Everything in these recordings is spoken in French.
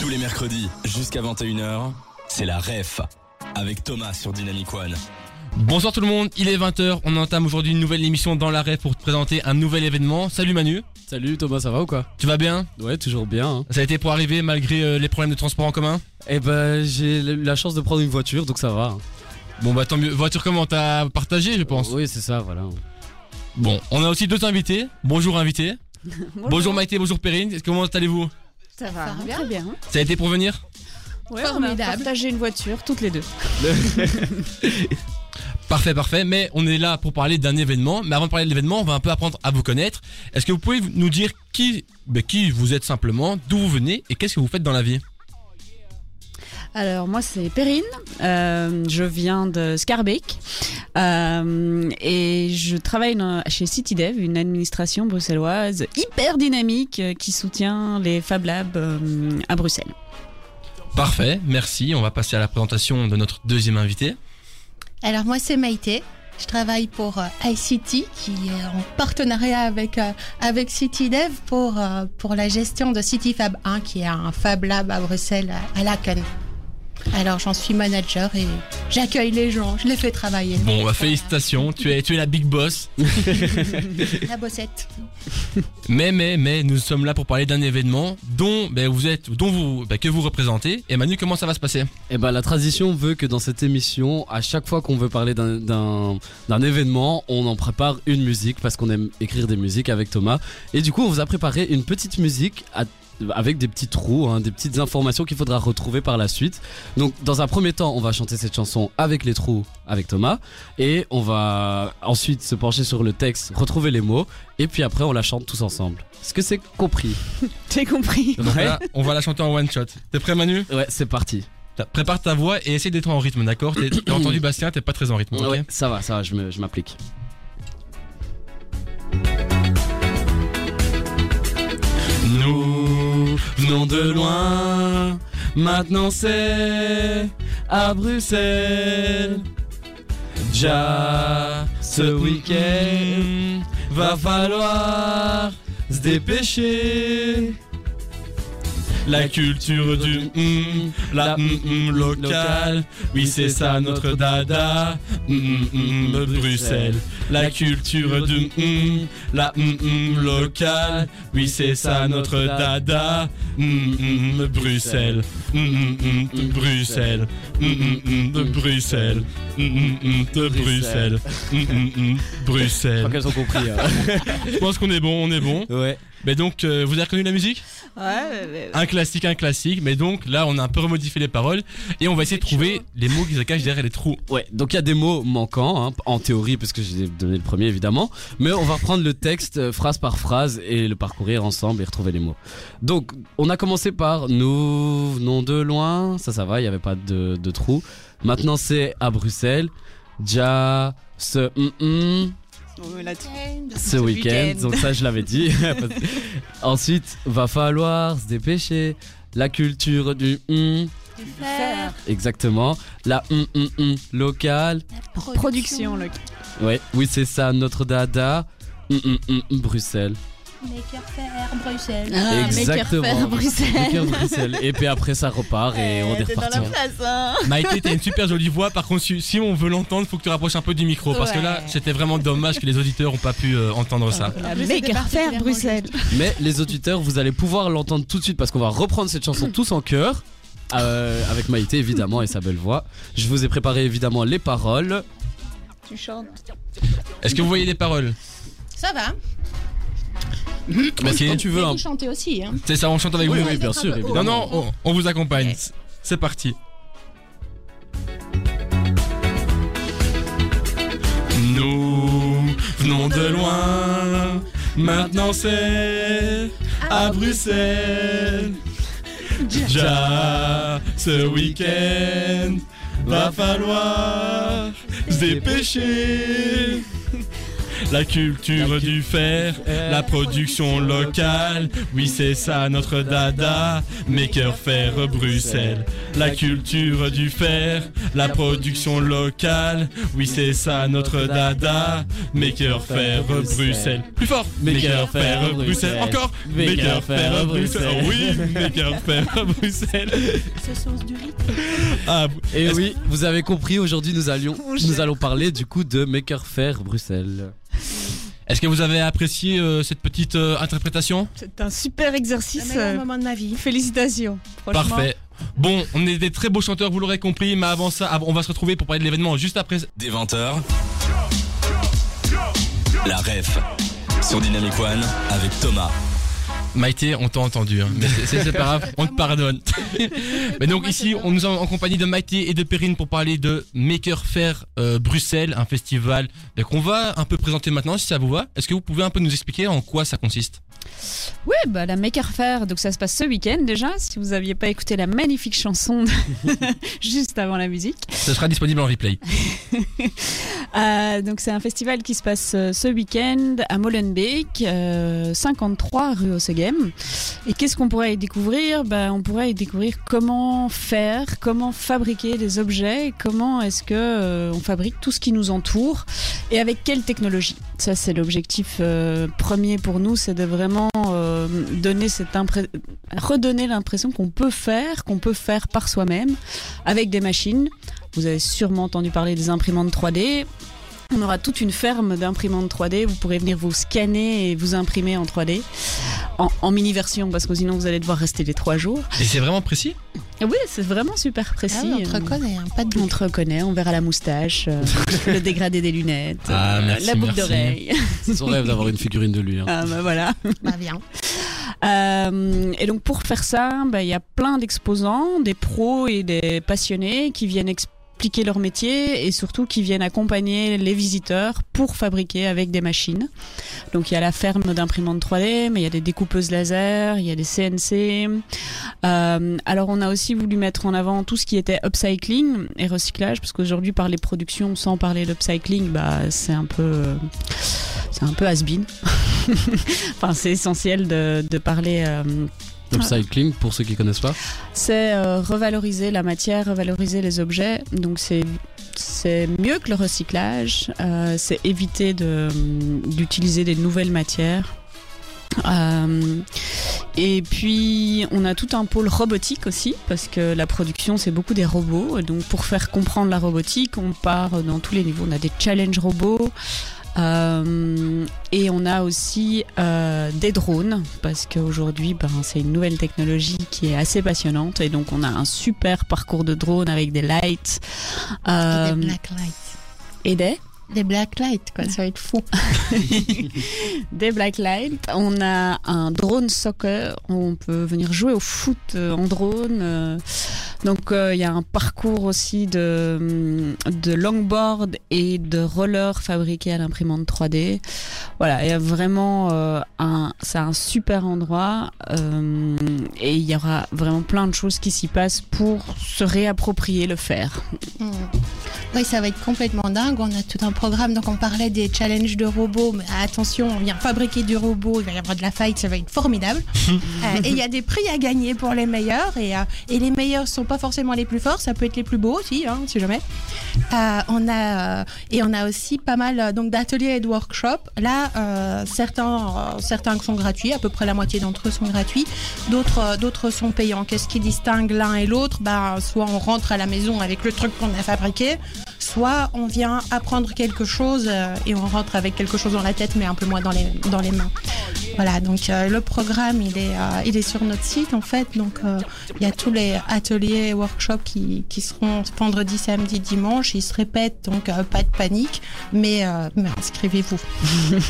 Tous les mercredis, jusqu'à 21h, c'est la REF. Avec Thomas sur Dynamic One. Bonsoir tout le monde, il est 20h, on entame aujourd'hui une nouvelle émission dans la REF pour te présenter un nouvel événement. Salut Manu, Salut Thomas, ça va ou quoi? Tu vas bien? Ouais, toujours bien. Hein. Ça a été pour arriver malgré euh, les problèmes de transport en commun? Eh ben, j'ai eu la chance de prendre une voiture, donc ça va. hein. Bon bah tant mieux, voiture comment t'as partagé je pense? Oui, c'est ça, voilà. Bon, on a aussi deux invités, bonjour invités. Bonjour Maïté, bonjour Perrine, comment allez-vous? Ça va, va bien très bien. Ça a été pour venir Ouais, on a Formidable. partagé une voiture toutes les deux. Parfait, parfait, mais on est là pour parler d'un événement. Mais avant de parler de l'événement, on va un peu apprendre à vous connaître. Est-ce que vous pouvez nous dire qui, ben, qui vous êtes simplement, d'où vous venez et qu'est-ce que vous faites dans la vie? Alors moi c'est Perrine, euh, je viens de Scarbeck euh, et je travaille dans- chez CityDev, une administration bruxelloise hyper dynamique euh, qui soutient les Fab Labs euh, à Bruxelles. Parfait, merci. On va passer à la présentation de notre deuxième invité. Alors moi c'est Maïté. Je travaille pour iCity qui est en partenariat avec avec CityDev pour pour la gestion de CityFab 1 qui est un Fab Lab à Bruxelles à, à Laken. Alors j'en suis manager et j'accueille les gens, je les fais travailler. Bon, bah, félicitations, tu es, tu es la big boss. La bossette. Mais, mais, mais, nous sommes là pour parler d'un événement dont ben, vous êtes, dont vous, ben, que vous représentez. Et Manu, comment ça va se passer? Eh ben, la tradition veut que dans cette émission, à chaque fois qu'on veut parler d'un- d'un d'un événement, on en prépare une musique parce qu'on aime écrire des musiques avec Thomas. Et du coup, on vous a préparé une petite musique à- avec des petits trous, hein, des petites informations qu'il faudra retrouver par la suite. Donc, dans un premier temps, on va chanter cette chanson avec les trous avec Thomas. Et on va ensuite se pencher sur le texte, retrouver les mots. Et puis après, on la chante tous ensemble. Est-ce que c'est compris T'as compris Donc là, on va la chanter en one shot. T'es prêt, Manu? Ouais, c'est parti. Prépare ta voix et essaie d'être en rythme, d'accord? T'es- T'as entendu Bastien, t'es pas très en rythme. ok? Ouais, ça va, ça va, je me- je de loin, maintenant c'est à Bruxelles. Déjà ce week-end, va falloir se dépêcher. La culture du hum, la hum, hum locale, oui c'est ça notre dada, hum, hum, hum, Bruxelles. La culture du hum, la hum, hum locale, oui c'est ça notre dada, hum, hum, Bruxelles, hum, hum, hum, Bruxelles, hum, hum, hum, de Bruxelles, hum, hum, hum, de Bruxelles, hum, hum, hum, Je Bruxelles. crois qu'elles ont compris. hein. Je pense qu'on est bon, on est bon. ouais. Mais donc, euh, vous avez reconnu la musique? Ouais, un classique, un classique, mais donc là on a un peu remodifié les paroles et on va essayer de trouver les mots qui se cachent derrière les trous. Ouais, donc il y a des mots manquants, hein, en théorie, parce que j'ai donné le premier évidemment, mais on va reprendre le texte euh, phrase par phrase et le parcourir ensemble et retrouver les mots. Donc, on a commencé par nous venons de loin, ça ça va, il n'y avait pas de, de trou. Maintenant c'est à Bruxelles, déjà ce hum, hum, ce week-end, donc ça je l'avais dit. Ensuite, va falloir se dépêcher, la culture du hum, Faire exactement, la hum hum hum locale. Production, le Ouais, oui, c'est ça, notre dada. Hum, hum, hum, hum, Bruxelles. Maker Faire Bruxelles. Ah, Exactement. Maker Faire Bruxelles. Maker Bruxelles. Et puis après, ça repart et on est dans reparti. la place, hein Maïté, t'as une super jolie voix, par contre si on veut l'entendre, faut que tu rapproches un peu du micro, parce que là c'était vraiment dommage que les auditeurs ont pas pu euh, entendre ça. La plus, c'était Maker Faire Bruxelles. Mais les auditeurs, vous allez pouvoir l'entendre tout de suite parce qu'on va reprendre cette chanson tous en chœur. euh, avec Maïté évidemment et sa belle voix. Je vous ai préparé évidemment les paroles. Tu chantes. Est-ce que vous voyez les paroles? Ça va. Merci. Quand tu veux. Hein. vous chantez aussi. Hein. C'est ça, on chante avec Oui, vous. oui, bien sûr, Non, évidemment. non, on, on vous accompagne. C'est parti. Nous venons de loin, maintenant c'est à Bruxelles. Déjà ce week-end, va falloir se dépêcher. La culture du fer, la production locale. Oui, c'est ça notre dada. Maker Faire Bruxelles. La culture du fer, la production locale. Oui, c'est ça notre dada. Maker Faire Bruxelles. Plus fort. Maker Faire Bruxelles. Encore. Maker Faire Bruxelles. Oui, Maker Faire Bruxelles. Ce sens du rythme. Ah, Et oui, vous avez compris, aujourd'hui nous allions, nous allons parler du coup de Maker Faire Bruxelles. Est-ce que vous avez apprécié euh, cette petite euh, interprétation? C'est un super Le exercice. meilleur euh, moment de ma vie. Félicitations. Parfait. Bon, on est des très beaux chanteurs, vous l'aurez compris, mais avant ça, on va se retrouver pour parler de l'événement juste après. Des 20h. La ref sur Dynamic One avec Thomas. Maïté, on t'a entendu, hein, mais c'est- pas grave, on te pardonne. mais donc ici, on nous est en compagnie de Maïté et de Perrine pour parler de Maker Faire euh, Bruxelles, un festival ben, qu'on va un peu présenter maintenant, si ça vous va. Est-ce que vous pouvez un peu nous expliquer en quoi ça consiste? Oui, bah, la Maker Faire, donc ça se passe ce week-end déjà. Si vous n'aviez pas écouté la magnifique chanson juste avant la musique. Ce sera disponible en replay. Euh, donc c'est un festival qui se passe euh, ce week-end à Molenbeek, euh, 53 rue Ossegem. Et qu'est-ce qu'on pourrait y découvrir? Ben, On pourrait y découvrir comment faire, comment fabriquer des objets, comment est-ce que euh, on fabrique tout ce qui nous entoure et avec quelle technologie? Ça c'est l'objectif euh, premier pour nous, c'est de vraiment euh, donner cette redonner l'impression qu'on peut faire, qu'on peut faire par soi-même avec des machines. Vous avez sûrement entendu parler des imprimantes 3D. On aura toute une ferme d'imprimantes 3D. Vous pourrez venir vous scanner et vous imprimer en 3D. En, en mini version, parce que sinon vous allez devoir rester les trois jours. Et c'est vraiment précis? Oui, c'est vraiment super Ah précis. oui, on te reconnaît, hein, pas de On doute. te reconnaît, on verra la moustache, euh, le dégradé des lunettes, Ah, euh, merci, la boucle d'oreille. C'est son rêve d'avoir une figurine de lui. hein. Ah bah voilà. Bah bien. Euh, et donc pour faire ça, bah, il y a plein d'exposants, des pros et des passionnés qui viennent expliquer leur métier et surtout qui viennent accompagner les visiteurs pour fabriquer avec des machines. Donc il y a la ferme d'imprimantes 3D, mais il y a des découpeuses laser, il y a des CNC. Euh, alors on a aussi voulu mettre en avant tout ce qui était upcycling et recyclage, parce qu'aujourd'hui parler production sans parler d'upcycling, bah c'est un peu c'est un peu has-been. enfin, c'est essentiel de, de parler. euh, Upcycling, pour ceux qui connaissent pas. c'est euh, revaloriser la matière, revaloriser les objets. Donc c'est mieux que le recyclage. euh, c'est éviter de d'utiliser des nouvelles matières. Euh, et puis on a tout un pôle robotique aussi parce que la production c'est beaucoup des robots. Donc pour faire comprendre la robotique, on part dans tous les niveaux. On a des challenges robots. Euh, et on a aussi euh, des drones parce qu'aujourd'hui ben, c'est une nouvelle technologie qui est assez passionnante et donc on a un super parcours de drone avec des lights euh, Des black lights. et des? Des black lights, quoi, ça va être fou. des black lights. On a un drone soccer. On peut venir jouer au foot euh, en drone. Donc euh, il y a un parcours aussi de, de longboard et de roller fabriqués à l'imprimante 3D. Voilà, il y a vraiment euh, un, c'est un super endroit euh, et il y aura vraiment plein de choses qui s'y passent pour se réapproprier le faire. Mm. Oui, ça va être complètement dingue. On a tout un programme. Donc, on parlait des challenges de robots. Mais attention, on vient fabriquer du robot. Il va y avoir de la fight. Ça va être formidable. Euh, et il y a des prix à gagner pour les meilleurs. Et, euh, et les meilleurs sont pas forcément les plus forts. Ça peut être les plus beaux aussi, hein, si jamais. Euh, on a, euh, et on a aussi pas mal euh, donc d'ateliers et de workshops. Là, certains, certains sont gratuits. À peu près la moitié d'entre eux sont gratuits. D'autres, d'autres sont payants. Qu'est-ce qui distingue l'un et l'autre? Bah, Soit on rentre à la maison avec le truc qu'on a fabriqué, soit on vient apprendre quelque chose euh, et on rentre avec quelque chose dans la tête, mais un peu moins dans les, dans les mains. Voilà, donc euh, le programme, il est, euh, il est sur notre site en fait. Donc euh, il y a tous les ateliers et workshops qui, qui seront vendredi, samedi, dimanche. Ils se répètent, donc euh, pas de panique, mais, euh, mais inscrivez-vous.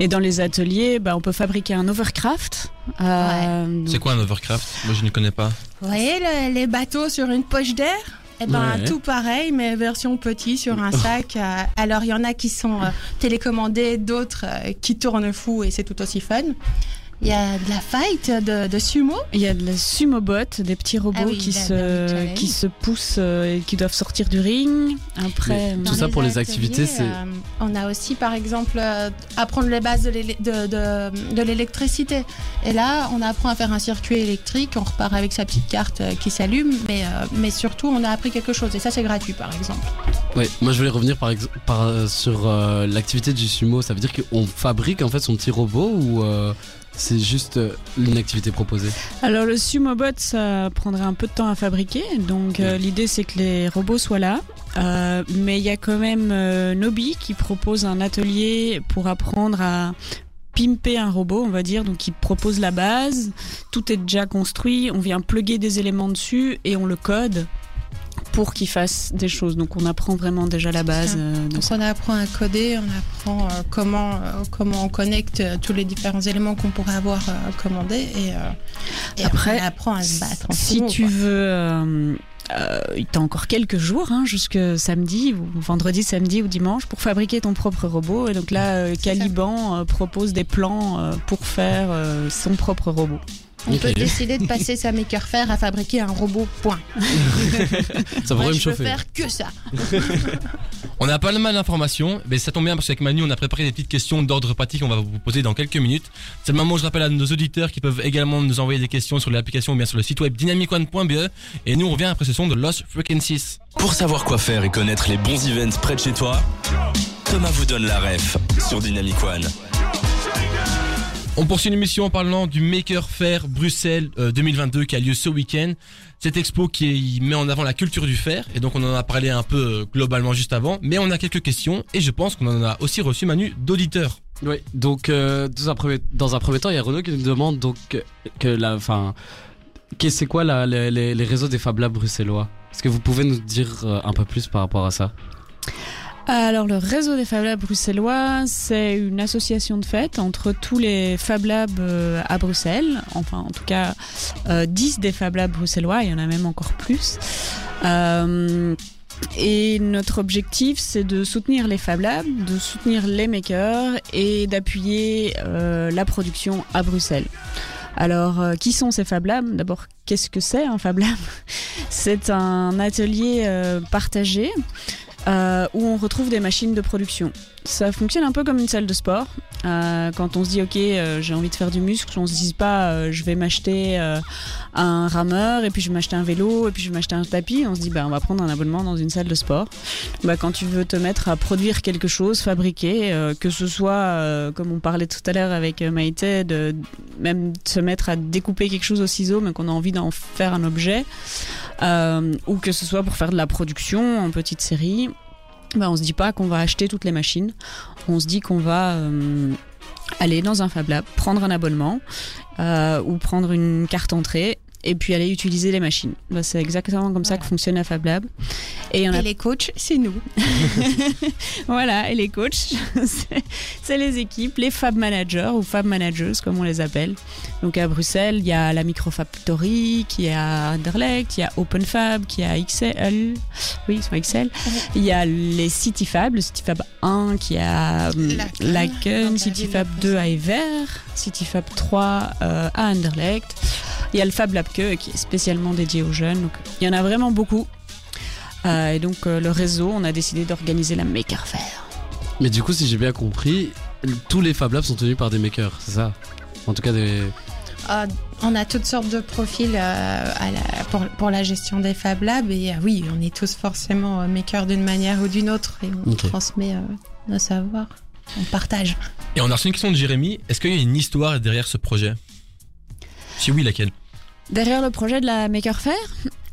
Et dans les ateliers, bah, on peut fabriquer un overcraft. Euh, C'est quoi un overcraft? Moi je ne connais pas. Vous voyez le- les bateaux sur une poche d'air? Eh ben, Ouais. tout pareil, mais version petit sur un sac. Euh, alors, il y en a qui sont euh, télécommandés, d'autres euh, qui tournent fou et c'est tout aussi fun. Il y a de la fight de, de sumo. Il y a de la sumo bot, des petits robots Ah oui, qui, se, qui se poussent euh, et qui doivent sortir du ring. Après, Tout ça pour les activités, c'est- euh, on a aussi, par exemple, euh, apprendre les bases de l'élé- de- de- de l'électricité. Et là, on apprend à faire un circuit électrique. On repart avec sa petite carte euh, qui s'allume. Mais, euh, mais surtout, on a appris quelque chose. Et ça, c'est gratuit, par exemple. Ouais, moi je voulais revenir par sur euh, l'activité du sumo. Ça veut dire qu'on fabrique en fait son petit robot ou euh, c'est juste euh, une activité proposée Alors le sumo bot, ça prendrait un peu de temps à fabriquer. Donc euh, l'idée c'est que les robots soient là. Euh, mais il y a quand même euh, Nobi qui propose un atelier pour apprendre à pimper un robot, on va dire. Donc il propose la base, tout est déjà construit, on vient plugger des éléments dessus et on le code pour qu'il fasse des choses. Donc on apprend vraiment déjà la base. euh, Donc, on apprend à coder. On apprend euh, comment, euh, comment on connecte tous les différents éléments qu'on pourrait avoir commandés. Et, et Après, on apprend à se battre. en Si tu quoi. veux, euh, t'as encore quelques jours, hein, jusque samedi, ou vendredi, samedi ou dimanche, pour fabriquer ton propre robot. Et donc là, euh. Caliban euh, propose des plans pour faire son propre robot. On peut décider de passer sa maker faire à fabriquer un robot. Point. Ça Moi, pourrait me je chauffer. faire que ça. On a pas mal d'informations, mais ça tombe bien parce qu'avec Manu, on a préparé des petites questions d'ordre pratique qu'on va vous poser dans quelques minutes. C'est le moment où je rappelle à nos auditeurs qui peuvent également nous envoyer des questions sur l'application ou bien sur le site web dynamicone.be. Et nous, on revient après ce son de Lost Frequencies. Pour savoir quoi faire et connaître les bons events près de chez toi, Thomas vous donne la ref sur Dynamic One. On poursuit l'émission en parlant du Maker Faire Bruxelles euh, 2022 qui a lieu ce week-end. Cette expo qui met en avant la culture du fer et donc on en a parlé un peu euh, globalement juste avant, mais on a quelques questions et je pense qu'on en a aussi reçu Manu d'auditeurs. Oui, donc euh, dans, un premier, temps, il y a Renaud qui nous demande donc que, la, enfin, c'est quoi les- les réseaux des Fab Labs bruxellois? Est-ce que vous pouvez nous dire euh, un peu plus par rapport à ça? Alors le réseau des Fab Labs bruxellois, c'est une association de fêtes entre tous les Fab Labs euh, à Bruxelles, enfin en tout cas euh, 10 des Fab Labs bruxellois, il y en a même encore plus. Euh, et notre objectif, c'est de soutenir les Fab Labs, de soutenir les makers et d'appuyer euh, la production à Bruxelles. Alors, euh, qui sont ces Fab Labs? D'abord, qu'est-ce que c'est un Fab Lab? C'est un atelier euh, partagé euh, où on retrouve des machines de production. Ça fonctionne un peu comme une salle de sport. Euh, quand on se dit ok, euh, j'ai envie de faire du muscle, on se dit pas je vais m'acheter un rameur et puis je vais m'acheter un vélo et puis je vais m'acheter un tapis. On se dit bah on va prendre un abonnement dans une salle de sport. Bah quand tu veux te mettre à produire quelque chose, fabriquer, que ce soit comme on parlait tout à l'heure avec Maïté, de même se mettre à découper quelque chose au ciseau, mais qu'on a envie d'en faire un objet, euh, ou que ce soit pour faire de la production en petite série. Bah, on se dit pas qu'on va acheter toutes les machines. On se dit qu'on va euh, aller dans un Fab Lab, prendre un abonnement euh, ou prendre une carte entrée et puis aller utiliser les machines. Bah, c'est exactement comme ça que fonctionne la Fab Lab. Et il y en a Et les coachs, c'est nous. voilà, et les coachs, c'est- les équipes, les Fab Managers ou Fab Managers comme on les appelle. Donc à Bruxelles, il y a la Microfactory qui est à Anderlecht, il y a OpenFab qui est à XL, oui, ils sont à XL. Il y a les CityFab, le CityFab 1 qui est à Laken, CityFab ville de 2 à Ever, CityFab 3 euh, à Anderlecht. Il y a le Fab Lab Que qui est spécialement dédié aux jeunes. Donc il y en a vraiment beaucoup. Euh, et donc euh, le réseau, on a décidé d'organiser la Maker Fair. Mais du coup, si j'ai bien compris, tous les Fab Labs sont tenus par des makers, c'est ça? En tout cas, des. Euh, on a toutes sortes de profils euh, à la- pour, pour la gestion des Fab Labs. Et euh, oui, on est tous forcément euh, makers d'une manière ou d'une autre. Et on transmet euh, nos savoirs. On partage. Et on a reçu une question de Jérémy. Est-ce qu'il y a une histoire derrière ce projet? Si oui, laquelle? Derrière le projet de la Maker Fair,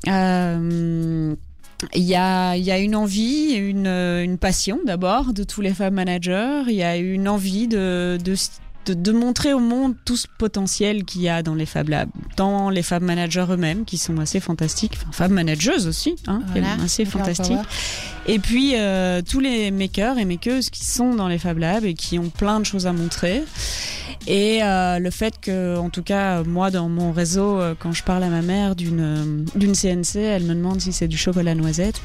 euh, il y, a, il y a une envie, une, une passion d'abord de tous les Fab Managers. Il y a une envie de, de, de, de montrer au monde tout ce potentiel qu'il y a dans les Fab Labs, dans les Fab Managers eux-mêmes qui sont assez fantastiques, enfin Fab Managers aussi, hein, Voilà, assez Girl fantastique. Power. Et puis euh, tous les makers et makeuses qui sont dans les Fab Labs et qui ont plein de choses à montrer. Et euh, le fait que, en tout cas, moi, dans mon réseau, euh, quand je parle à ma mère d'une euh, d'une CNC, elle me demande si c'est du chocolat noisette.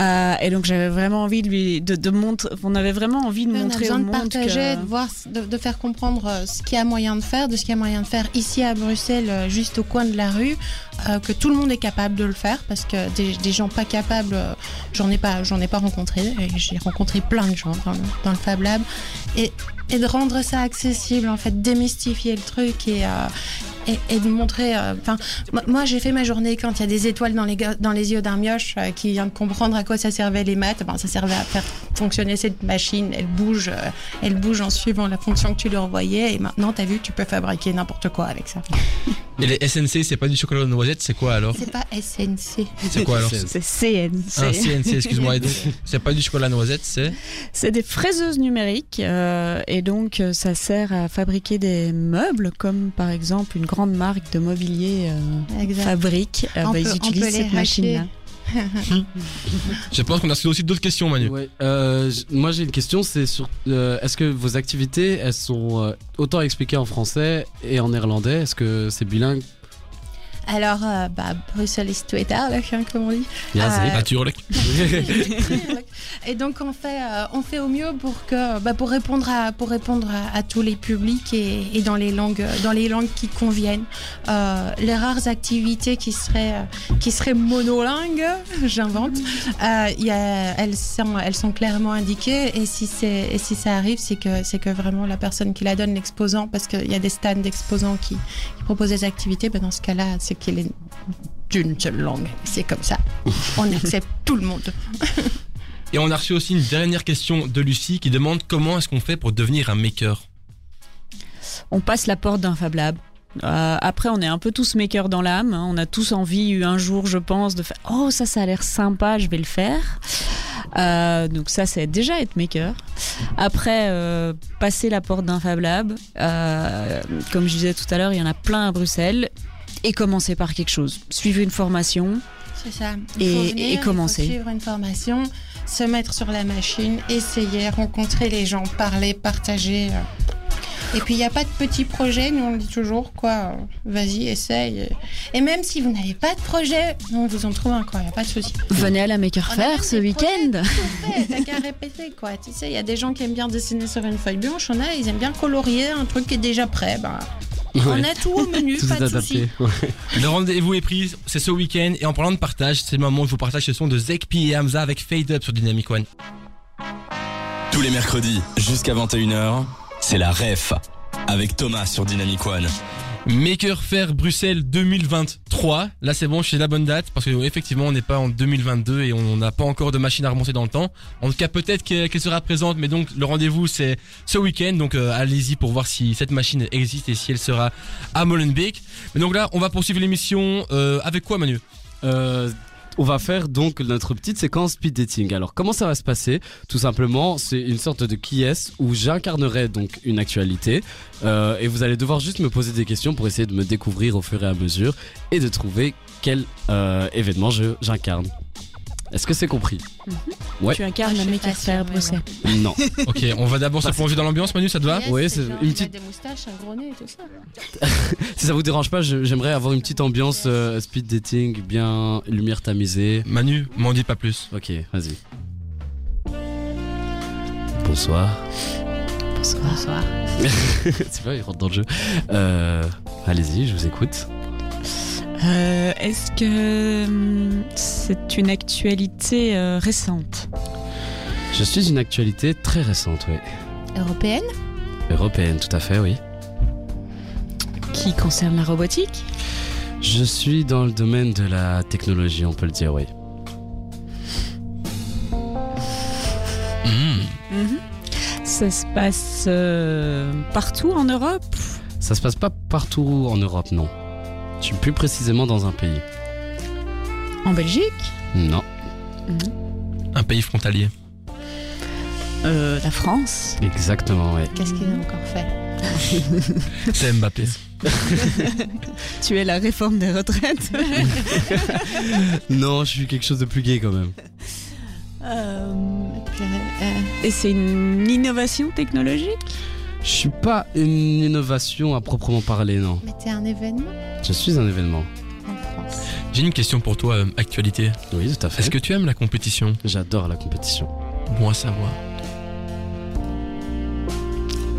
Euh, et donc, j'avais vraiment envie de lui de, de montrer. On avait vraiment envie de on a montrer besoin au de monde partager, que- de voir, de, de faire comprendre euh, ce qu'il y a moyen de faire, de ce qu'il y a moyen de faire ici à Bruxelles, euh, juste au coin de la rue, euh, que tout le monde est capable de le faire, parce que des, des gens pas capables, euh, j'en ai pas, j'en ai pas rencontré. J'ai rencontré plein de gens dans le, dans le Fab Lab, et, et de rendre ça accessible, en fait, démystifier le truc et euh, et, de montrer. euh, moi, j'ai fait ma journée quand il y a des étoiles dans les dans les yeux d'un mioche euh, qui vient de comprendre à quoi ça servait les maths. Ben, ça servait à faire fonctionner cette machine. Elle bouge, elle bouge en suivant la fonction que tu lui envoyais. Et maintenant, t'as vu, tu peux fabriquer n'importe quoi avec ça. Et les SNC, c'est pas du chocolat aux noisettes, c'est quoi alors C'est pas SNC. C'est quoi alors C'est CNC. Ah, CNC, excuse-moi. Et donc, c'est pas du chocolat noisette, c'est C'est des fraiseuses numériques euh, et donc euh, ça sert à fabriquer des meubles comme par exemple une grande marque de mobilier euh, fabrique. Euh, On bah, peut- ils utilisent cette machine-là. Je pense qu'on a aussi d'autres questions, Manu. Euh, moi j'ai une question, c'est sur euh, est-ce que vos activités elles sont euh, autant expliquées en français et en néerlandais? Est-ce que c'est bilingue? Alors, euh, bah, Bruxelles est Twitter, là, comme on dit. Ja, Euh, Ah, tu relèques. Et donc on fait, euh, on fait au mieux pour que, bah, pour répondre à, pour répondre à, à tous les publics et, et dans les langues, dans les langues qui conviennent. Euh, les rares activités qui seraient, euh, qui seraient monolingues, j'invente, euh, il y a, elles sont, elles sont clairement indiquées. Et si c'est, et si ça arrive, c'est que, c'est que vraiment la personne qui la donne, l'exposant, parce qu'il y a des stands d'exposants qui, qui proposent des activités, bah, dans ce cas-là, c'est qu'il est d'une seule langue. C'est comme ça. On accepte tout le monde. Et on a reçu aussi une dernière question de Lucie qui demande comment est-ce qu'on fait pour devenir un maker? On passe la porte d'un Fab Lab. Euh, après, on est un peu tous makers dans l'âme. hein. On a tous envie, eu un jour, je pense, de faire Oh, ça, ça a l'air sympa, je vais le faire. Euh, donc, ça, c'est déjà être maker. Après, euh, passer la porte d'un Fab Lab. euh, comme je disais tout à l'heure, il y en a plein à Bruxelles. Et commencer par quelque chose. Suivre une formation. C'est ça. Et- faut et venir, il faut commencer. suivre une formation, se mettre sur la machine, essayer, rencontrer les gens, parler, partager. euh. Et puis il n'y a pas de petits projets, nous on le dit toujours, quoi. Vas-y, essaye. Et même si vous n'avez pas de projet, on vous en trouve un, quoi. Il n'y a pas de souci. Venez à la Maker Faire ce week-end. T'as qu'à répéter, quoi. Tu sais, il y a des gens qui aiment bien dessiner sur une feuille blanche, on a, ils aiment bien colorier un truc qui est déjà prêt. Ben, On a tout au menu, Tout pas est de. Le rendez-vous est pris, c'est ce week-end. Et en parlant de partage, c'est le moment où je vous partage ce son de Zekpi et Hamza avec Fade Up sur Dynamic One. Tous les mercredis jusqu'à 21h, c'est la REF avec Thomas sur Dynamic One. Maker Faire Bruxelles 2023. Là, c'est bon, je suis la bonne date parce que effectivement, on n'est pas en 2022 et on n'a pas encore de machine à remonter dans le temps. En tout cas, peut-être que- qu'elle sera présente, mais donc le rendez-vous c'est ce week-end. Donc euh, allez-y pour voir si cette machine existe et si elle sera à Molenbeek. Mais donc là, on va poursuivre l'émission euh, avec quoi, Manu? Euh, on va faire donc notre petite séquence speed dating. Alors comment ça va se passer Tout simplement, c'est une sorte de qui est où j'incarnerai donc une actualité euh, et vous allez devoir juste me poser des questions pour essayer de me découvrir au fur et à mesure et de trouver quel euh, événement j'incarne. Est-ce que c'est compris Ouais. Tu incarnes Ah, la je suis Maker pas Faire Bruxelles. Non. Ok, on va d'abord se plonger dans l'ambiance, Manu, ça te va Yes, Ouais, c'est genre, une il a petite- des moustaches, un gros nez et tout ça. si ça vous dérange pas, je- j'aimerais avoir une petite ambiance euh, speed dating, bien lumière tamisée. Manu, m'en dis pas plus. Ok, vas-y. Bonsoir. Bonsoir. c'est pas, il rentre dans le jeu. Euh, Allez-y, je vous écoute. Euh, Est-ce que hum, c'est une actualité euh, récente? Je suis une actualité très récente, oui. Européenne? Européenne, tout à fait, oui. qui concerne la robotique? Je suis dans le domaine de la technologie, on peut le dire, oui. Mmh. Ça se passe euh, partout en Europe? Ça se passe pas partout en Europe, non. Je suis plus précisément dans un pays. En Belgique Non. Un pays frontalier. Euh, La France Exactement, oui. Qu'est-ce qu'il a encore fait C'est Mbappé. Tu es la réforme des retraites non, je suis quelque chose de plus gay quand même. Euh, Et c'est une innovation technologique? Je suis pas une innovation à proprement parler, non. Mais t'es un événement Je suis un événement. en France. J'ai une question pour toi, euh, actualité. Oui, tout à fait. Est-ce que tu aimes la compétition? J'adore la compétition. Bon à savoir.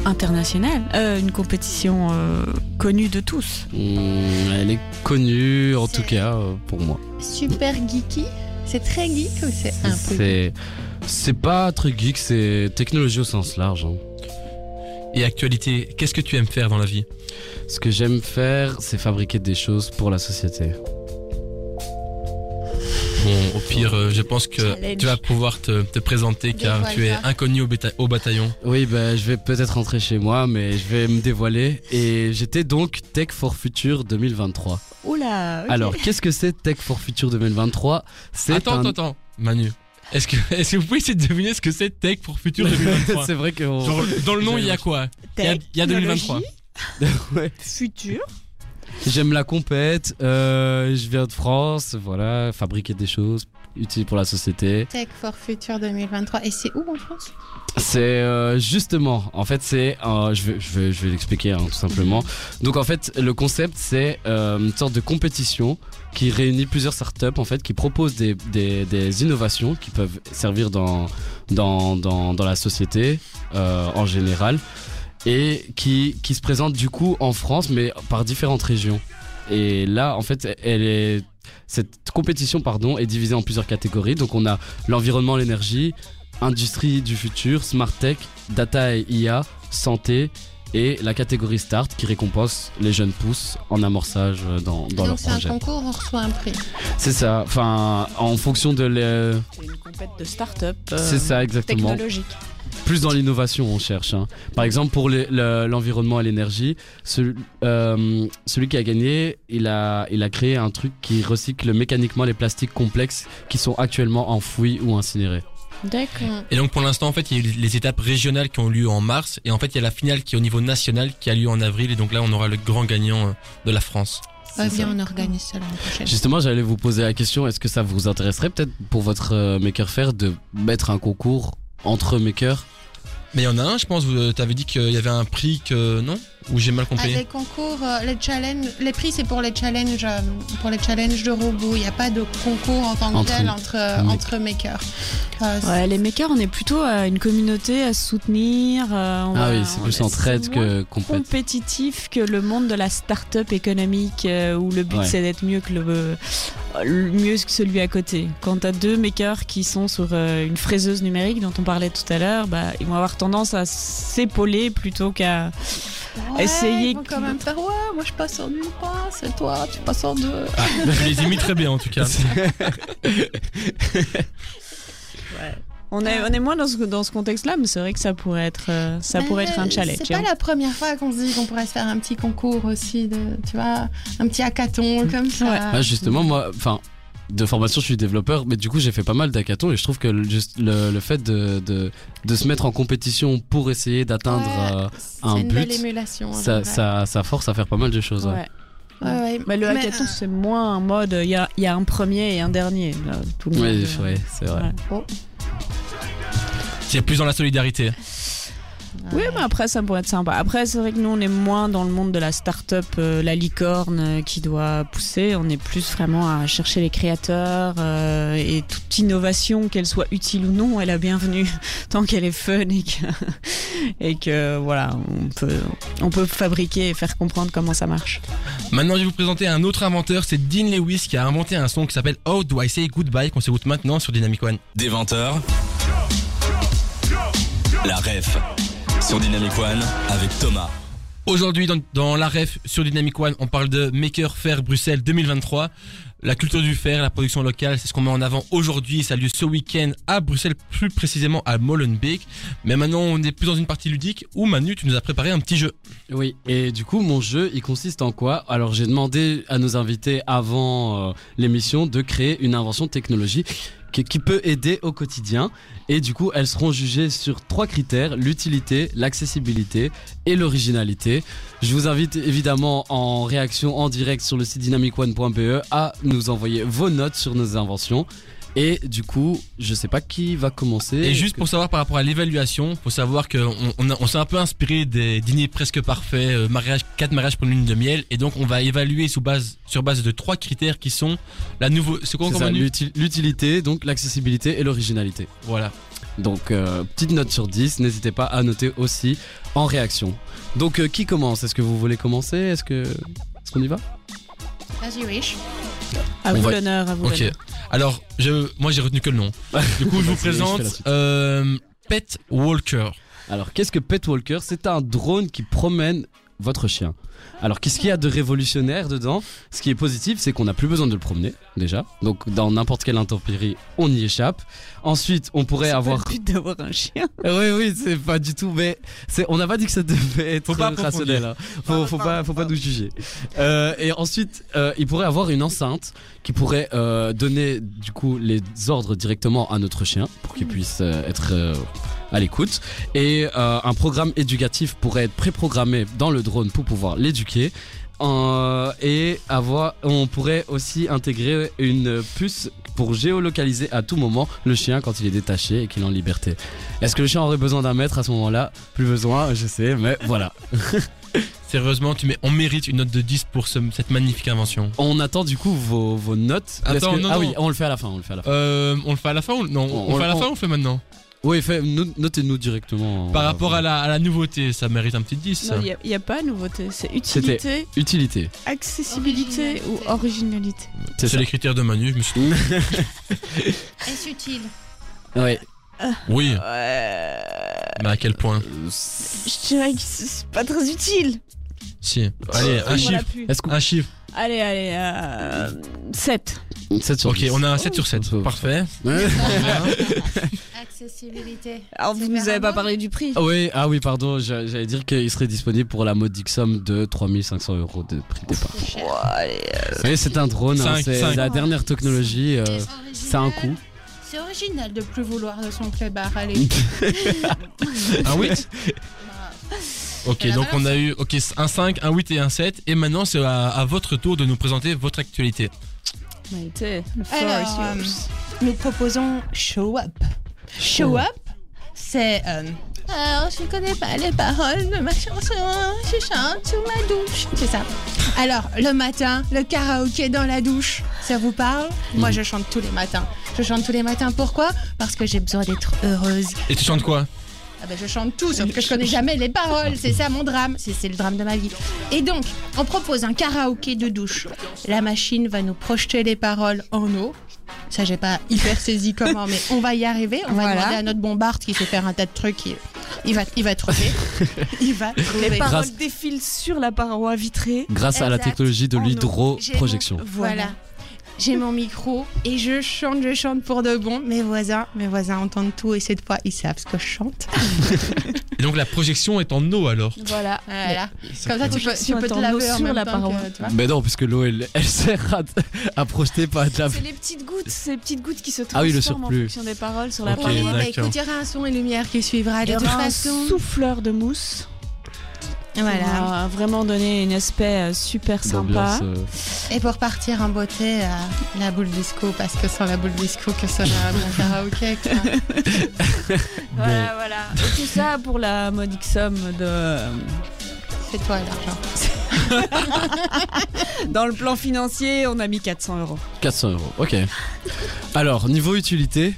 Internationale. Euh, une compétition euh, connue de tous. Hmm, elle est connue, en C'est- tout cas, euh, pour moi. Super geeky? C'est très geek ou c'est un peu C'est. C'est pas très geek, c'est technologie au sens large. hein. Et actualité, qu'est-ce que tu aimes faire dans la vie? Ce que j'aime faire, c'est fabriquer des choses pour la société. Bon, au pire, euh, je pense que Challenge. tu vas pouvoir te, te présenter car Dévoile tu es inconnu au, béta- au bataillon. Oui, ben, je vais peut-être rentrer chez moi, mais je vais me dévoiler. Et j'étais donc Tech for Future 2023. Oula. ok. Alors, qu'est-ce que c'est Tech for Future 2023 C'est Attends, un- attends, attends, Manu. Est-ce que, est-ce que vous pouvez essayer de deviner ce que c'est Tech pour Futur 2023 c'est vrai que. on- Dans le nom, il y a quoi il y a- il y a 2023. Ouais. Futur. J'aime la compète, euh, je viens de France, voilà, fabriquer des choses utiles pour la société. Tech for Future 2023. Et c'est où en France? C'est euh, justement, en fait, c'est, euh, je vais, je vais, je vais l'expliquer hein, tout simplement. Donc en fait, le concept, c'est euh, une sorte de compétition qui réunit plusieurs startups en fait, qui proposent des, des, innovations qui peuvent servir dans dans dans, dans la société euh, en général et qui qui se présentent du coup en France, mais par différentes régions. Et là, en fait, elle est cette compétition pardon est divisée en plusieurs catégories. Donc on a l'environnement, l'énergie, industrie du futur, smart tech, data et IA, santé et la catégorie start qui récompense les jeunes pousses en amorçage dans, dans leur Donc c'est un projet. concours, on reçoit un prix. C'est ça, enfin en fonction de les... C'est une compète de start-up. euh, C'est ça exactement. Technologique. Plus dans l'innovation on cherche. hein. Par exemple pour le- l'environnement et l'énergie, celui, euh, celui qui a gagné, il a, il a créé un truc qui recycle mécaniquement les plastiques complexes qui sont actuellement enfouis ou incinérés. D'accord. Et donc pour l'instant en fait il y a eu les étapes régionales qui ont lieu en mars et en fait il y a la finale qui est au niveau national qui a lieu en avril et donc là on aura le grand gagnant euh, de la France. Bien, ça. on organise ça l'année prochaine. Justement, j'allais vous poser la question est-ce que ça vous intéresserait peut-être pour votre euh, maker faire de mettre un concours entre makers Mais il y en a un je pense, tu avais dit qu'il y avait un prix que non? Ou j'ai mal Ah, compris les concours, euh, les challenges, les prix c'est pour les challenges, euh, pour les challenges de robots. Il n'y a pas de concours en tant que Entre- tel entre euh, entre makers. Euh, Ouais, les makers, on est plutôt à une communauté à soutenir. euh, Ah va- oui, c'est on- plus entraide que compétitif que le monde de la start-up économique euh, où le but Ouais. c'est d'être mieux que le, euh, mieux que celui à côté. Quand t'as deux makers qui sont sur euh, une fraiseuse numérique dont on parlait tout à l'heure, bah, ils vont avoir tendance à s'épauler plutôt qu'à ouais, Ils vont quand même faire ouais, moi je passe en une passe et toi tu passes en deux. Ah, je les imite très bien en tout cas. On est, on est moins dans ce, dans ce contexte-là, mais c'est vrai que ça pourrait être, euh, ça Mais pourrait être un challenge. C'est pas la première fois qu'on se dit qu'on pourrait se faire un petit concours aussi de, tu vois, un petit hackathon comme ça. Ouais. Ah, justement, moi, enfin, de formation, je suis développeur, mais du coup, j'ai fait pas mal d'hackathons et je trouve que le, juste le, le fait de, de, de se mettre en compétition pour essayer d'atteindre Ouais, euh, un une but, émulation. ça, ça, ça force à faire pas mal de choses. ouais. Ouais. Ouais, ouais. Mais le hackathon, euh, c'est moins un mode. Il y a, il y a un premier et un dernier. Là, tout le Ouais, monde, c'est vrai, c'est vrai. C'est plus dans la solidarité. Oui, mais après, ça pourrait être sympa. Après, c'est vrai que nous, on est moins dans le monde de la start-up, euh, la licorne euh, qui doit pousser. On est plus vraiment à chercher les créateurs euh, et toute innovation, qu'elle soit utile ou non, elle est bienvenue tant qu'elle est fun et que, et que voilà, on peut, on peut fabriquer et faire comprendre comment ça marche. Maintenant, je vais vous présenter un autre inventeur, c'est Dean Lewis qui a inventé un son qui s'appelle How Do I Say Goodbye qu'on s'écoute maintenant sur Dynamic One. Des 20h. La ref sur Dynamic One avec Thomas. Aujourd'hui, dans, dans la ref sur Dynamic One, on parle de Maker Faire Bruxelles 2023. La culture du fer, la production locale, c'est ce qu'on met en avant aujourd'hui. Ça a lieu ce week-end à Bruxelles, plus précisément à Molenbeek. Mais maintenant, on est plus dans une partie ludique où Manu, tu nous as préparé un petit jeu. Oui, et du coup, mon jeu, il consiste en quoi? Alors, j'ai demandé à nos invités avant euh, l'émission de créer une invention technologique qui, peut aider au quotidien. Et du coup, elles seront jugées sur trois critères l'utilité, l'accessibilité et l'originalité. Je vous invite évidemment en réaction en direct sur le site dynamicone.be à nous envoyer vos notes sur nos inventions. Et du coup, je sais pas qui va commencer. Et juste pour savoir par rapport à l'évaluation, faut savoir qu'on on, s'est un peu inspiré des dîners presque parfaits, euh, mariage, quatre mariages pour une lune de miel, et donc on va évaluer sous base, sur base de trois critères qui sont la nouveau, l'utilité, donc l'accessibilité et l'originalité. Voilà. Donc, euh, petite note sur 10, n'hésitez pas à noter aussi en réaction. Donc, euh, qui commence? Est-ce que vous voulez commencer? Est-ce que. Est-ce qu'on y va? As you wish. À vous va- l'honneur, à vous Ok. l'honneur. Alors, je, moi j'ai retenu que le nom. Du coup, je vous présente euh, Pet Walker. Alors, qu'est-ce que Pet Walker? C'est un drone qui promène votre chien. Alors, qu'est-ce qu'il y a de révolutionnaire dedans? Ce qui est positif, c'est qu'on n'a plus besoin de le promener, déjà. Donc, dans n'importe quelle intempérie, on y échappe. Ensuite, on pourrait C'est pas avoir. le but d'avoir un chien. Oui, oui, c'est pas du tout. Mais c'est, on n'a pas dit que ça devait être Faut pas rationnel. hein. Faut, faut pas, faut pas nous juger. Euh, et ensuite, euh, il pourrait avoir une enceinte qui pourrait euh, donner du coup les ordres directement à notre chien pour qu'il puisse euh, être euh, à l'écoute. Et euh, un programme éducatif pourrait être préprogrammé dans le drone pour pouvoir l'éduquer. Euh, et avoir, on pourrait aussi intégrer une puce pour géolocaliser à tout moment le chien quand il est détaché et qu'il est en liberté. Est-ce que le chien aurait besoin d'un maître à ce moment-là? Plus besoin, je sais, mais voilà. Sérieusement, tu mets, on mérite une note de 10 pour ce- cette magnifique invention. On attend du coup vos, vos notes. Attends, que- non, ah non. oui, on le fait à la fin, on le fait à la fin. Euh, on le fait à la fin ou non On, On- le fait à la fin ou on le fait maintenant? Oui, notez-nous directement. Par euh, rapport à la, à la nouveauté, ça mérite un petit 10. ça. Non, il n'y a, pas nouveauté. C'est utilité, Utilité. accessibilité ou originalité. C'est les critères de Manu. je me suis- Est-ce utile? Ouais. Oui, Ouais. mais à quel point? Je dirais que c'est pas très utile. Si. Allez, un chiffre. plus. Est-ce qu'on. Un chiffre. Allez, allez, euh, 7. 7 sur Ok, 10. on a un 7 sur 7. ça va. Parfait. Ouais. Accessibilité. Alors, vous C'est nous avez pas parlé du prix. Ah oui, ah oui, pardon, j'a- j'allais dire qu'il serait disponible pour la modique somme de 3500 euros de prix de départ. Allez, Oui, c'est un drone, hein, c'est la dernière technologie, euh, C'est c'est un original. coût. C'est original de plus vouloir de son clébard. Allez. Un 8 Ok, donc on a eu ok, un 5, un 8 et un 7. Et maintenant, c'est à, à votre tour de nous présenter votre actualité. Floor Alors, euh, nous proposons Show Up. Show Up, c'est. euh, alors, je connais pas les paroles de ma chanson, je chante sous ma douche. C'est ça. Alors, le matin, le karaoké dans la douche, ça vous parle? Moi, je chante tous les matins. Je chante tous les matins. Pourquoi? Parce que j'ai besoin d'être heureuse. Et tu chantes quoi? Ah ben, je chante tout, sauf que je connais jamais les paroles. C'est ça mon drame. C'est c'est le drame de ma vie. Et donc, on propose un karaoké de douche. La machine va nous projeter les paroles en eau. Ça, j'ai pas hyper saisi comment, mais on va y arriver. On va demander à notre bombarde qui sait faire un tas de trucs. Il, il va, il va trouver. il va trouver. Les paroles Grâce- défilent sur la paroi vitrée. Grâce à la technologie de l'hydroprojection. Voilà. J'ai mon micro et je chante, je chante pour de bon. Mes voisins, mes voisins entendent tout et cette fois ils savent ce que je chante. Et donc la projection est en eau alors. Voilà. Voilà. Comme ça tu peux, tu peux te laver en même la temps que- vois. Mais non, puisque l'eau elle, elle sert à, à projeter pas de la. C'est les petites gouttes, ces petites gouttes qui se Ah oui, le transforment en fonction des paroles sur la Ok, Oui, bah, écoute, il y aura un son et lumière qui suivra. De y toute façon, souffleur de mousse. Voilà. Vraiment donner un aspect euh, super sympa. euh, Et pour partir en beauté, euh, la boule disco, parce que sans la boule disco, que sera mon karaoké quoi. Voilà, voilà. Et tout ça pour la modique somme de. C'est toi l'argent. Dans le plan financier, on a mis 400 euros. 400 euros, ok. Alors, niveau utilité,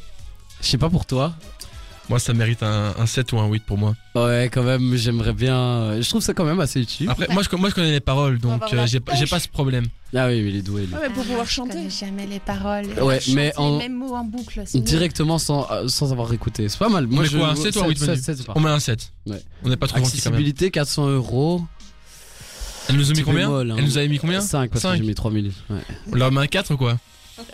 je sais pas pour toi. Moi, ça mérite un, un 7 ou un 8 pour moi. Ouais, quand même, j'aimerais bien. Je trouve ça quand même assez utile. Après, moi, je, moi, je connais les paroles, donc euh, j'ai pas ce problème. Ah oui, il est doué. lui. Ouais, mais pour Ah, pouvoir je chanter. connais jamais les paroles. Ouais, Je mais en- les mêmes mots en boucle. Directement sans, euh, sans avoir écouté. C'est pas mal. Moi, met je quoi, un 7 ou un 8, Manu c'est pas. On met un 7. Ouais. On n'est pas trop gentil quand même. Accessibilité 400 euros. Elle nous a mis combien bémol, hein. Elle nous avait mis combien 5 parce Cinq. que j'ai mis 3000. Ouais. On leur met un 4 ou quoi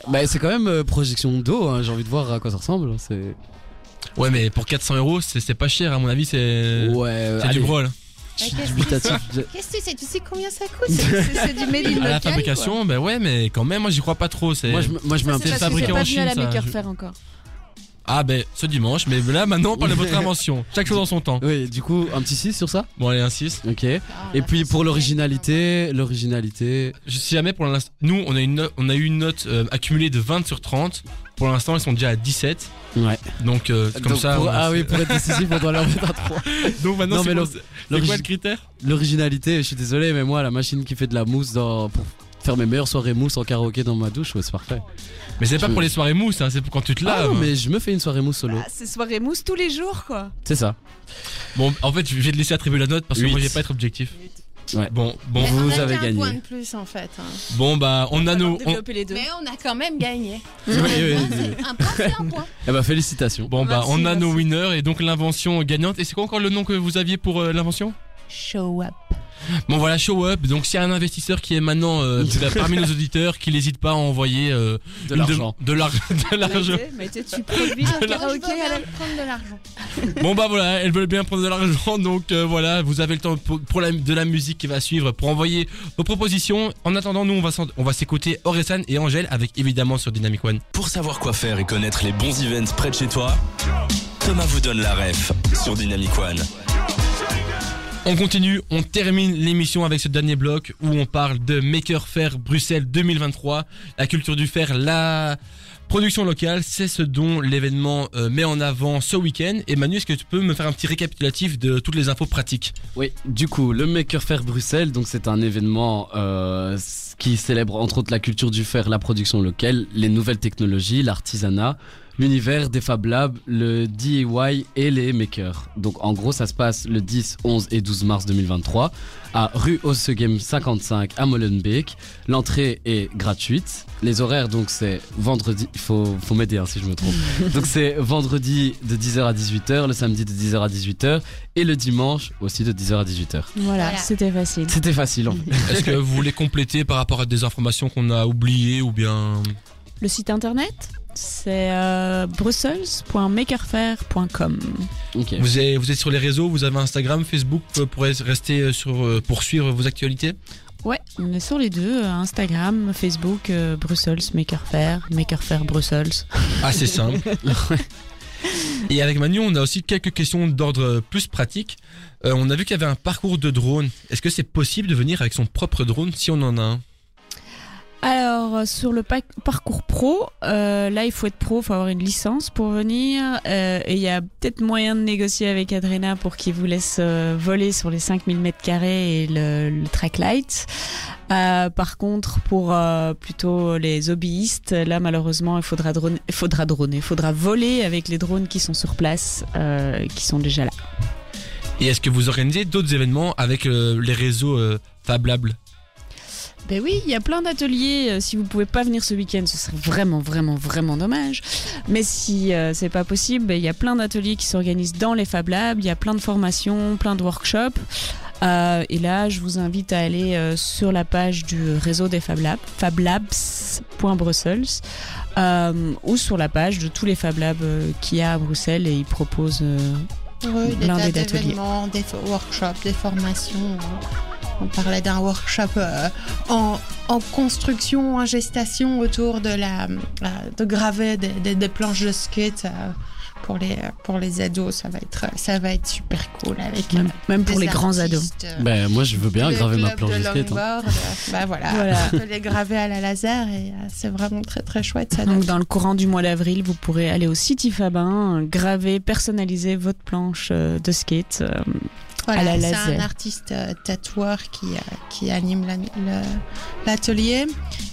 Bah, c'est quand même euh, projection d'eau. hein, J'ai envie de voir à quoi ça ressemble. C'est. Ouais, mais pour 400 euros, c'est c'est pas cher, à mon avis, c'est Ouais, c'est du brol. Ouais, qu'est-ce que que tu sais Tu sais combien ça coûte C'est- C'est c'est du made in À la fabrication, bah ouais, mais quand même, moi j'y crois pas trop. c'est- Moi, je, moi, je mets un C'est. C'est fabriqué c'est en pas Chine, la Maker je- Faire encore. Ah ben ce dimanche, mais là maintenant on parle de votre invention. Chaque chose en son temps. Oui, du coup, un petit 6 sur ça Bon allez un 6. Ok. Et puis pour l'originalité, l'originalité. Je sais jamais pour l'instant. Nous on a une note- on a eu une note euh, accumulée de 20 sur 30. Pour l'instant ils sont déjà à 17. Ouais. Donc euh, c'est comme Donc, ça. pour- ah oui, pour être décisif, on doit leur mettre un 3. Donc maintenant Non, c'est mais quoi, le critère L'originalité, je suis désolé, mais moi, la machine qui fait de la mousse dans, pour faire mes meilleures soirées mousse en karaoké dans ma douche, ouais, c'est parfait. Mais c'est pas pour les soirées mousse, hein, c'est pour quand tu te Ah laves. non, mais je me fais une soirée mousse solo. Ah, c'est soirée mousse tous les jours, quoi. C'est ça. Bon en fait je vais te laisser attribuer la note parce que Huit. moi je vais pas être objectif. Ouais. Bon bon Mais vous on a avez gagné. point de plus en fait. hein. bon bah on a nos. on- Développer les deux. Mais on a quand même gagné. Oui, oui, oui. Un point, c'est un point. Eh bah, félicitations. Bon bah Merci, on a nos winners et donc l'invention gagnante. Et c'est quoi encore le nom que vous aviez pour euh, l'invention? Show up. Bon voilà, show up. Donc s'il y a un investisseur qui est maintenant euh, parmi nos auditeurs, qui n'hésite pas à envoyer euh, De l'argent. De, l'ar- de l'argent. Maïté, tu produis un karaoké prendre de l'argent. Bon bah voilà, elles veulent bien prendre de l'argent, donc euh, voilà, vous avez le temps pour, pour la, de la musique qui va suivre pour envoyer vos propositions. En attendant, nous on va s'en- on va s'écouter Oresan et Angèle avec évidemment sur Dynamic One. Pour savoir quoi faire et connaître les bons events près de chez toi, Thomas vous donne la ref sur Dynamic One. On continue, on termine l'émission avec ce dernier bloc où on parle de Maker Faire Bruxelles 2023, la culture du fer, la production locale, c'est ce dont l'événement euh, met en avant ce week-end. Et Manu, est-ce que tu peux me faire un petit récapitulatif de toutes les infos pratiques? Oui, du coup, le Maker Faire Bruxelles, donc c'est un événement euh, qui célèbre entre autres la culture du fer, la production locale, les nouvelles technologies, l'artisanat, l'univers des Fab Labs, le DIY et les makers. Donc en gros, ça se passe le 10, 11 et 12 mars 2023 à rue Ossegem 55 à Molenbeek. L'entrée est gratuite. Les horaires, donc c'est vendredi, il faut, faut m'aider hein, si je me trompe. donc c'est vendredi de 10h à 18h, le samedi de 10h à 18h et le dimanche aussi de 10h à 18h. Voilà, Voilà. c'était facile. C'était facile en fait. Est-ce que vous voulez compléter par rapport à des informations qu'on a oubliées ou bien... Le site internet, c'est euh, brussels.makerfair.com. Vous êtes, vous êtes sur les réseaux, vous avez Instagram, Facebook euh, pour rester euh, sur, euh, pour suivre vos actualités? Ouais, on est sur les deux, Instagram, Facebook, euh, Brussels, Makerfair, Makerfair Brussels. Assez simple. Et avec Manu, on a aussi quelques questions d'ordre plus pratique. Euh, on a vu qu'il y avait un parcours de drone. Est-ce que c'est possible de venir avec son propre drone si on en a un? Alors, euh, sur le pa- parcours pro, euh, là, il faut être pro, il faut avoir une licence pour venir. euh, il y a peut-être moyen de négocier avec Adrena pour qu'il vous laisse voler sur les 5000 mètres carrés et le, le track light. Euh, par contre, pour plutôt les hobbyistes, là, malheureusement, il faudra drone, il faudra droner, il faudra voler avec les drones qui sont sur place, qui sont déjà là. Et est-ce que vous organisez d'autres événements avec les réseaux Fab Lab Ben oui, il y a plein d'ateliers. Euh, Si vous pouvez pas venir ce week-end, ce serait vraiment, vraiment, vraiment dommage. Mais si euh, c'est pas possible, ben, il y a plein d'ateliers qui s'organisent dans les Fab Labs. Il y a plein de formations, plein de workshops. Euh, et là, je vous invite à aller euh, sur la page du réseau des Fab Labs, fablabs.brussels, ou sur la page de tous les Fab Labs qu'il y a à Bruxelles et ils proposent. Oui, des Blindé tas d'ateliers. d'événements, des workshops, des formations. On parlait d'un workshop euh, en, en construction, en gestation autour de la euh, de graver des, des- des planches de skate euh, pour les pour les ados. Ça va être ça va être super cool avec même, euh, même pour les grands ados. Ben moi je veux bien le graver ma planche de de skate. hein. bah voilà, Voilà. on peut les graver à la laser et c'est vraiment très très chouette. Ça Donc dans le courant du mois d'avril, vous pourrez aller au City Fabin, graver, personnaliser votre planche de skate. Voilà, à la c'est un artiste euh, tatoueur qui, euh, qui anime la- le- l'atelier.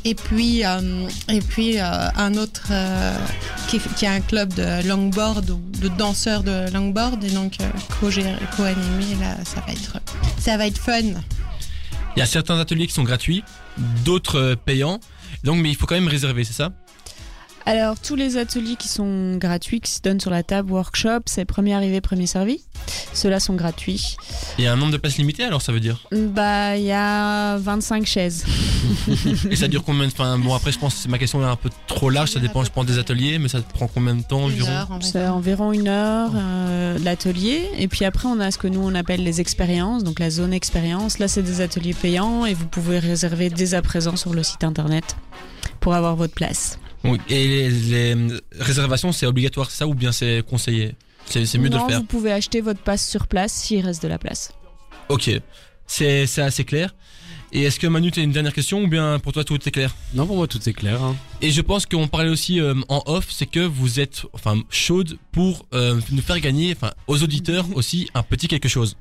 Et puis, euh, et puis euh, un autre euh, qui, qui a un club de longboard ou de danseurs de longboard. Et donc, euh, co-animé, là, ça va être, ça va être fun. Il y a certains ateliers qui sont gratuits, d'autres payants. Donc, mais il faut quand même réserver, c'est ça? Alors tous les ateliers qui sont gratuits, qui se donnent sur la table, workshop, c'est premier arrivé, premier servi. Ceux-là sont gratuits. Il y a un nombre de places limitées alors ça veut dire Bah il y a 25 chaises. Et ça dure combien de Enfin bon après je pense que ma question est un peu trop large, ça dépend je pense des ateliers, mais ça prend combien de temps Une environ heure, environ. C'est environ une heure euh, l'atelier. Et puis après, on a ce que nous, on appelle les expériences, donc la zone expérience. Là, c'est des ateliers payants et vous pouvez réserver dès à présent sur le site internet pour avoir votre place. Oui. Et les, les réservations, c'est obligatoire, c'est ça ou bien c'est conseillé? C'est mieux de Non, le faire? vous pouvez acheter votre passe sur place s'il reste de la place. Ok, c'est c'est assez clair. Et est-ce que Manu, tu as une dernière question ou bien pour toi tout est clair? Non, pour moi, tout est clair. hein. Et je pense qu'on parlait aussi euh, en off, c'est que vous êtes enfin chaude pour euh, nous faire gagner, enfin aux auditeurs aussi un petit quelque chose.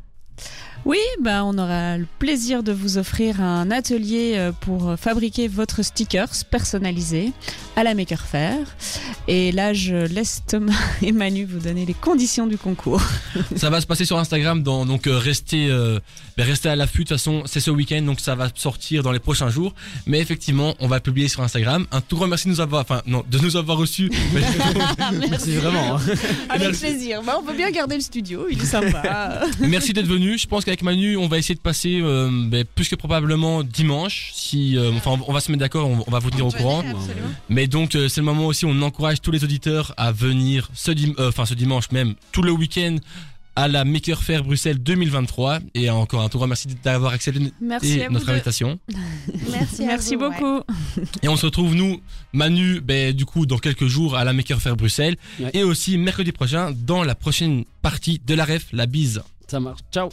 Oui, ben on aura le plaisir de vous offrir un atelier euh, pour fabriquer votre stickers personnalisé à la Maker Faire. Et là, je laisse Thomas et Manu vous donner les conditions du concours. ça va se passer sur Instagram, dans, donc euh, restez, euh, ben, restez à l'affût. De toute façon, c'est ce week-end, donc ça va sortir dans les prochains jours. Mais effectivement, on va le publier sur Instagram. Un tout grand merci de nous avoir, enfin non, de nous avoir reçus. Mais- Merci vraiment. hein. Avec Merci. plaisir. Ben, on peut bien garder le studio, il est sympa. merci d'être venu. Je pense qu'avec Manu, on va essayer de passer euh, ben, plus que probablement dimanche. Si, euh, enfin, on va se mettre d'accord, on, on va vous tenir au courant. Absolument. Mais donc euh, c'est le moment aussi où on encourage tous les auditeurs à venir ce, dim- euh, enfin, ce dimanche même, tout le week-end à la Maker Faire Bruxelles 2023. Et encore un tout grand merci d'avoir accepté Merci notre invitation. Merci, Merci vous, ouais. beaucoup. Et on se retrouve nous, Manu, ben, du coup dans quelques jours à la Maker Faire Bruxelles. Ouais. Et aussi mercredi prochain dans la prochaine partie de la ref, la bise. Ça marche. Ciao.